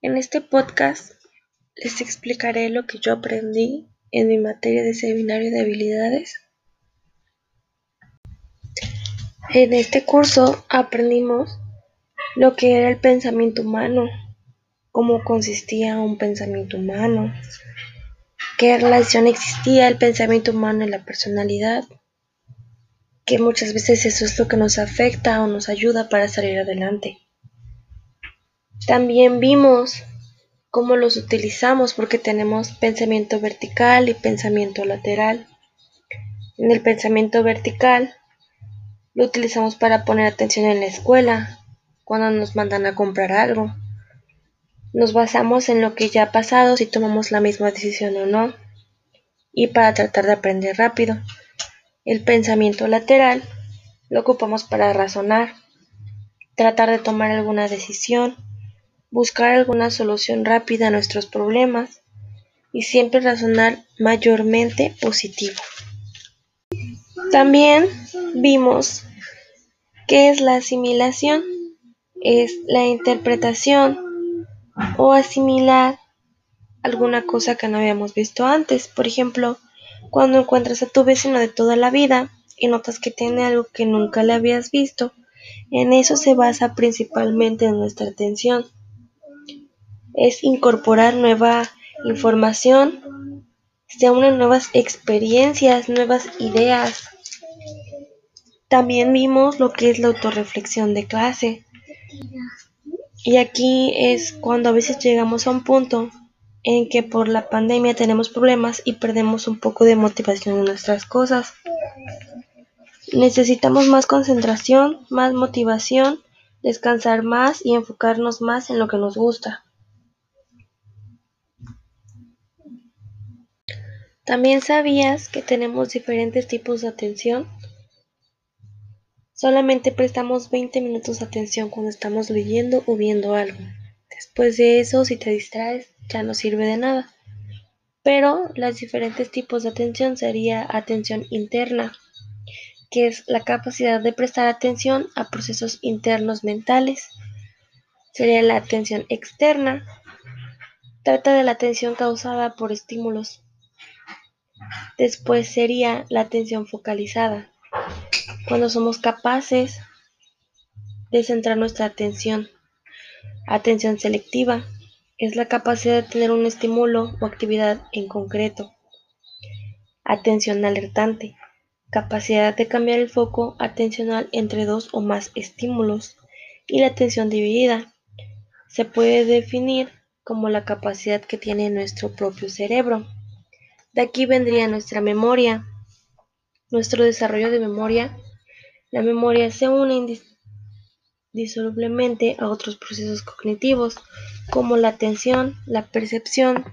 En este podcast les explicaré lo que yo aprendí en mi materia de seminario de habilidades. En este curso aprendimos lo que era el pensamiento humano, cómo consistía un pensamiento humano, qué relación existía el pensamiento humano y la personalidad, que muchas veces eso es lo que nos afecta o nos ayuda para salir adelante. También vimos cómo los utilizamos porque tenemos pensamiento vertical y pensamiento lateral. En el pensamiento vertical lo utilizamos para poner atención en la escuela, cuando nos mandan a comprar algo. Nos basamos en lo que ya ha pasado si tomamos la misma decisión o no y para tratar de aprender rápido. El pensamiento lateral lo ocupamos para razonar, tratar de tomar alguna decisión buscar alguna solución rápida a nuestros problemas y siempre razonar mayormente positivo. También vimos que es la asimilación, es la interpretación o asimilar alguna cosa que no habíamos visto antes. Por ejemplo, cuando encuentras a tu vecino de toda la vida y notas que tiene algo que nunca le habías visto, en eso se basa principalmente nuestra atención es incorporar nueva información, se unen nuevas experiencias, nuevas ideas. También vimos lo que es la autorreflexión de clase. Y aquí es cuando a veces llegamos a un punto en que por la pandemia tenemos problemas y perdemos un poco de motivación en nuestras cosas. Necesitamos más concentración, más motivación, descansar más y enfocarnos más en lo que nos gusta. ¿También sabías que tenemos diferentes tipos de atención? Solamente prestamos 20 minutos de atención cuando estamos leyendo o viendo algo. Después de eso, si te distraes, ya no sirve de nada. Pero los diferentes tipos de atención sería atención interna, que es la capacidad de prestar atención a procesos internos mentales. Sería la atención externa, trata de la atención causada por estímulos Después sería la atención focalizada, cuando somos capaces de centrar nuestra atención. Atención selectiva es la capacidad de tener un estímulo o actividad en concreto. Atención alertante, capacidad de cambiar el foco atencional entre dos o más estímulos. Y la atención dividida se puede definir como la capacidad que tiene nuestro propio cerebro de aquí vendría nuestra memoria, nuestro desarrollo de memoria. La memoria se une indisolublemente a otros procesos cognitivos como la atención, la percepción,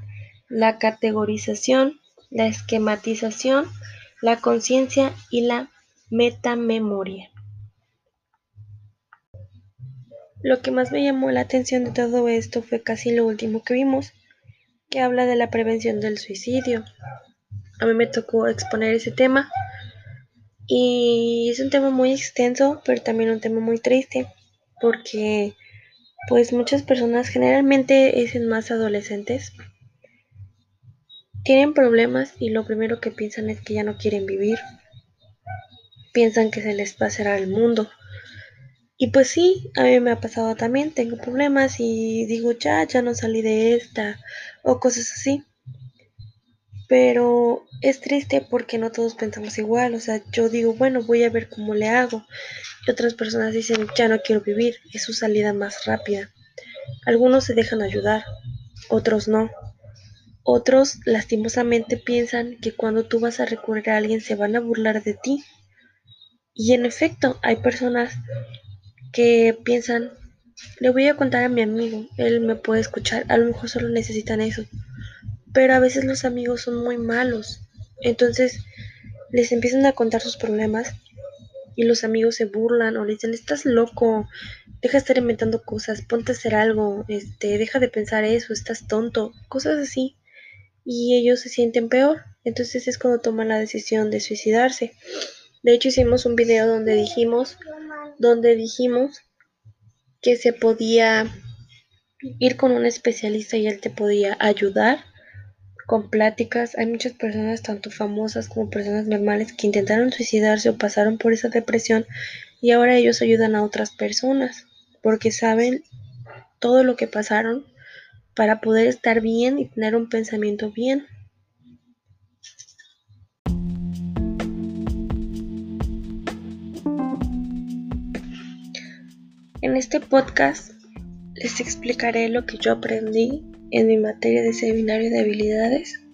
la categorización, la esquematización, la conciencia y la metamemoria. Lo que más me llamó la atención de todo esto fue casi lo último que vimos, que habla de la prevención del suicidio. A mí me tocó exponer ese tema y es un tema muy extenso, pero también un tema muy triste, porque pues muchas personas, generalmente es más adolescentes, tienen problemas y lo primero que piensan es que ya no quieren vivir. Piensan que se les pasará el mundo. Y pues sí, a mí me ha pasado también, tengo problemas y digo, ya, ya no salí de esta o cosas así. Pero es triste porque no todos pensamos igual, o sea, yo digo, bueno, voy a ver cómo le hago. Y otras personas dicen, ya no quiero vivir, es su salida más rápida. Algunos se dejan ayudar, otros no. Otros lastimosamente piensan que cuando tú vas a recurrir a alguien se van a burlar de ti. Y en efecto, hay personas que piensan, le voy a contar a mi amigo, él me puede escuchar, a lo mejor solo necesitan eso. Pero a veces los amigos son muy malos, entonces les empiezan a contar sus problemas y los amigos se burlan o le dicen, estás loco, deja de estar inventando cosas, ponte a hacer algo, este, deja de pensar eso, estás tonto, cosas así. Y ellos se sienten peor. Entonces es cuando toman la decisión de suicidarse. De hecho hicimos un video donde dijimos donde dijimos que se podía ir con un especialista y él te podía ayudar con pláticas. Hay muchas personas, tanto famosas como personas normales, que intentaron suicidarse o pasaron por esa depresión y ahora ellos ayudan a otras personas porque saben todo lo que pasaron para poder estar bien y tener un pensamiento bien. En este podcast les explicaré lo que yo aprendí en mi materia de seminario de habilidades